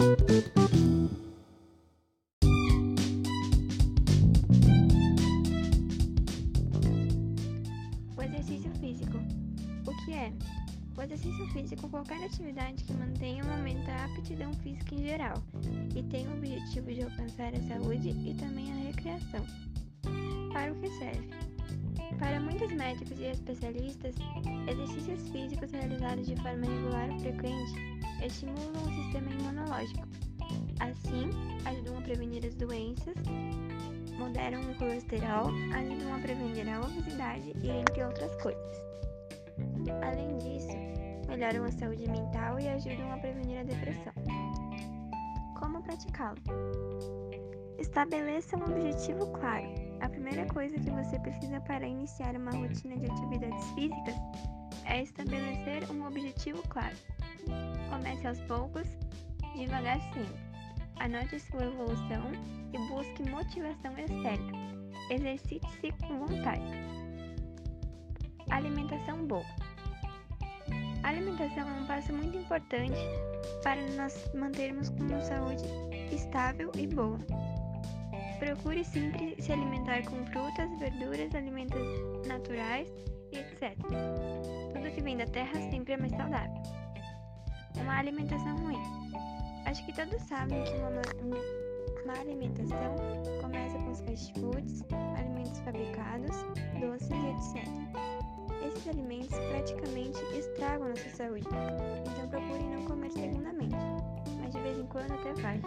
O exercício físico. O que é? O exercício físico é qualquer atividade que mantenha ou aumente a aptidão física em geral e tem o objetivo de alcançar a saúde e também a recreação. Para o que serve? Para muitos médicos e especialistas, exercícios físicos realizados de forma regular ou frequente estimulam o sistema imunológico. Assim, ajudam a prevenir as doenças, moderam o colesterol, ajudam a prevenir a obesidade e entre outras coisas. Além disso, melhoram a saúde mental e ajudam a prevenir a depressão. Como praticá-lo? Estabeleça um objetivo claro. A primeira coisa que você precisa para iniciar uma rotina de atividades físicas é estabelecer um objetivo claro. Comece aos poucos, devagar sempre. Anote sua evolução e busque motivação externa. Exercite-se com vontade. Alimentação boa. A alimentação é um passo muito importante para nós mantermos uma saúde estável e boa. Procure sempre se alimentar com frutas, verduras, alimentos naturais e etc. Tudo que vem da terra sempre é mais saudável. Uma alimentação ruim. Acho que todos sabem que uma má alimentação começa com os fast foods, alimentos fabricados, doces e etc. Esses alimentos praticamente estragam nossa saúde, então procure não comer segundamente, mas de vez em quando até vai.